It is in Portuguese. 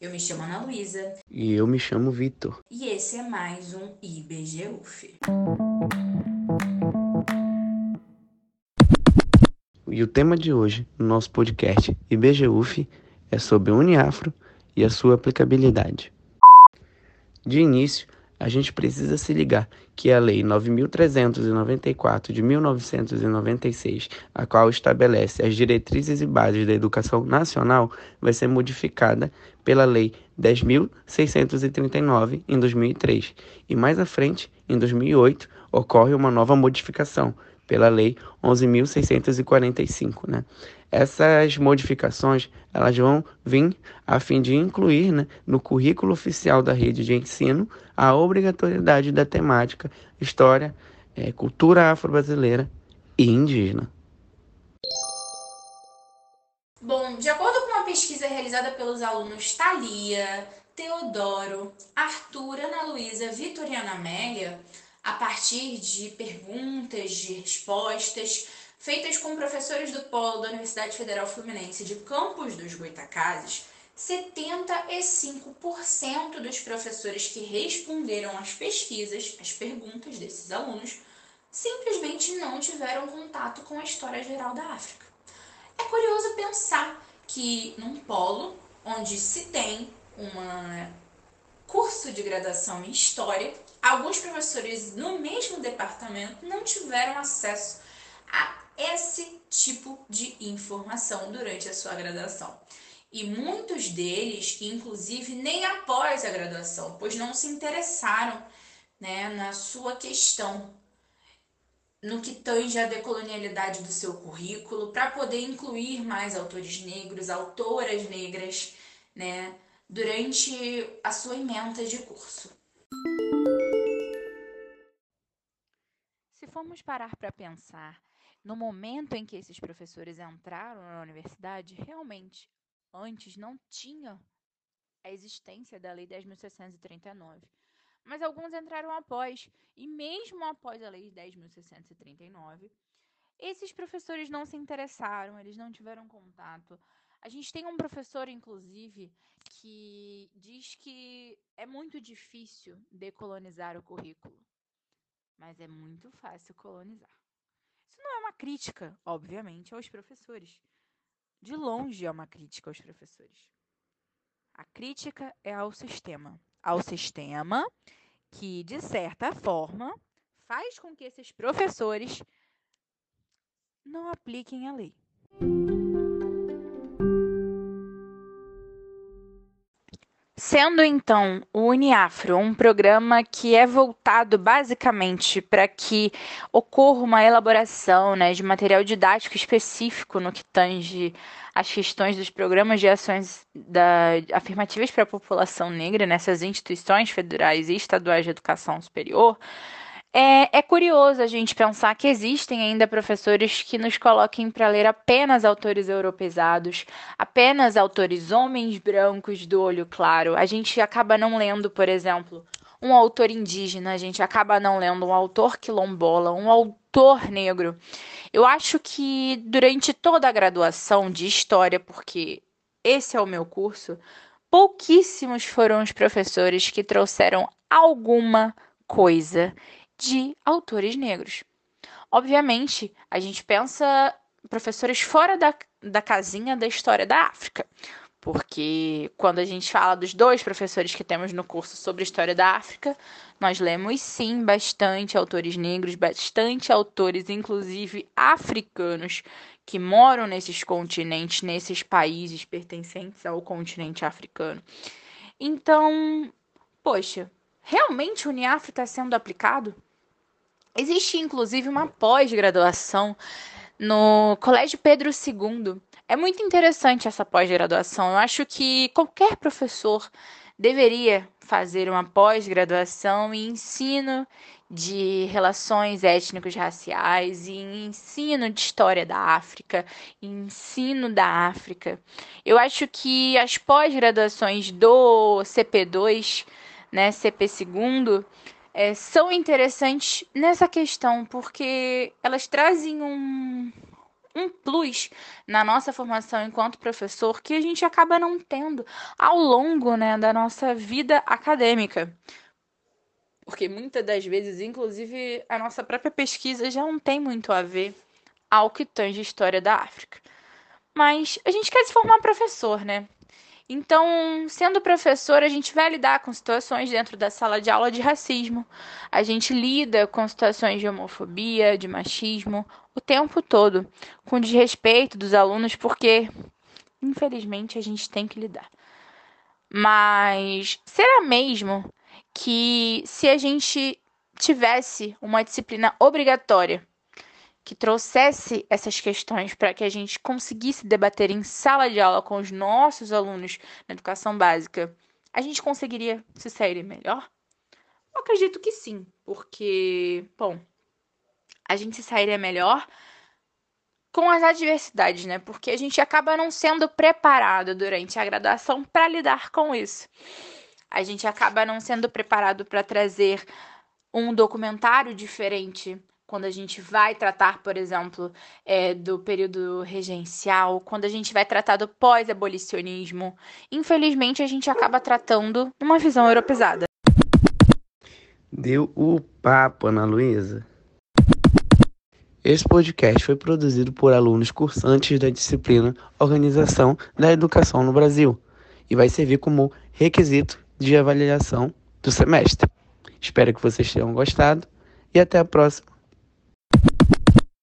Eu me chamo Ana Luísa. E eu me chamo Vitor. E esse é mais um IBGUF. E o tema de hoje, no nosso podcast IBGUF, é sobre o Uniafro e a sua aplicabilidade. De início, a gente precisa se ligar que a Lei 9.394 de 1996, a qual estabelece as diretrizes e bases da educação nacional, vai ser modificada pela Lei 10.639 em 2003 e mais à frente, em 2008, ocorre uma nova modificação pela Lei 11.645, né? Essas modificações elas vão vir a fim de incluir né, no currículo oficial da rede de ensino a obrigatoriedade da temática história, é, cultura afro-brasileira e indígena. Bom, de acordo com uma pesquisa realizada pelos alunos Thalia, Teodoro, Arthur, Ana Luísa, Vitoriana Amélia, a partir de perguntas, de respostas feitas com professores do Polo da Universidade Federal Fluminense de Campos dos Goitacazes, 75% dos professores que responderam às pesquisas, às perguntas desses alunos, simplesmente não tiveram contato com a história geral da África. É curioso pensar que num polo onde se tem um curso de graduação em História, alguns professores no mesmo departamento não tiveram acesso a esse tipo de informação durante a sua graduação. E muitos deles, inclusive, nem após a graduação, pois não se interessaram né, na sua questão, no que tange a decolonialidade do seu currículo, para poder incluir mais autores negros, autoras negras, né, durante a sua ementa de curso. Se formos parar para pensar no momento em que esses professores entraram na universidade, realmente, antes não tinha a existência da Lei 10.639. Mas alguns entraram após, e mesmo após a Lei 10.639, esses professores não se interessaram, eles não tiveram contato. A gente tem um professor, inclusive, que diz que é muito difícil decolonizar o currículo, mas é muito fácil colonizar. Isso não é uma crítica, obviamente, aos professores. De longe é uma crítica aos professores. A crítica é ao sistema. Ao sistema que, de certa forma, faz com que esses professores não apliquem a lei. Sendo então o Uniafro um programa que é voltado basicamente para que ocorra uma elaboração né, de material didático específico no que tange as questões dos programas de ações da, afirmativas para a população negra nessas instituições federais e estaduais de educação superior, é, é, curioso a gente pensar que existem ainda professores que nos coloquem para ler apenas autores europeizados, apenas autores homens brancos do olho claro. A gente acaba não lendo, por exemplo, um autor indígena, a gente acaba não lendo um autor quilombola, um autor negro. Eu acho que durante toda a graduação de história, porque esse é o meu curso, pouquíssimos foram os professores que trouxeram alguma coisa de autores negros. Obviamente, a gente pensa professores fora da, da casinha da história da África, porque quando a gente fala dos dois professores que temos no curso sobre história da África, nós lemos sim bastante autores negros, bastante autores, inclusive africanos, que moram nesses continentes, nesses países pertencentes ao continente africano. Então, poxa, realmente o Uniafro está sendo aplicado? Existe inclusive uma pós-graduação no Colégio Pedro II. É muito interessante essa pós-graduação. Eu acho que qualquer professor deveria fazer uma pós-graduação em ensino de relações étnicos raciais e ensino de história da África, ensino da África. Eu acho que as pós-graduações do CP2, né, CP2, é, são interessantes nessa questão, porque elas trazem um, um plus na nossa formação enquanto professor que a gente acaba não tendo ao longo né, da nossa vida acadêmica. Porque muitas das vezes, inclusive, a nossa própria pesquisa já não tem muito a ver ao que tange a história da África. Mas a gente quer se formar professor, né? Então, sendo professor, a gente vai lidar com situações dentro da sala de aula de racismo. A gente lida com situações de homofobia, de machismo, o tempo todo, com desrespeito dos alunos, porque, infelizmente, a gente tem que lidar. Mas será mesmo que se a gente tivesse uma disciplina obrigatória que trouxesse essas questões para que a gente conseguisse debater em sala de aula com os nossos alunos na educação básica, a gente conseguiria se sair melhor? Eu acredito que sim, porque, bom, a gente se sairia melhor com as adversidades, né? Porque a gente acaba não sendo preparado durante a graduação para lidar com isso. A gente acaba não sendo preparado para trazer um documentário diferente quando a gente vai tratar, por exemplo, é, do período regencial, quando a gente vai tratar do pós-abolicionismo, infelizmente a gente acaba tratando numa visão europeizada. Deu o papo, Ana Luísa. Esse podcast foi produzido por alunos cursantes da disciplina Organização da Educação no Brasil e vai servir como requisito de avaliação do semestre. Espero que vocês tenham gostado e até a próxima.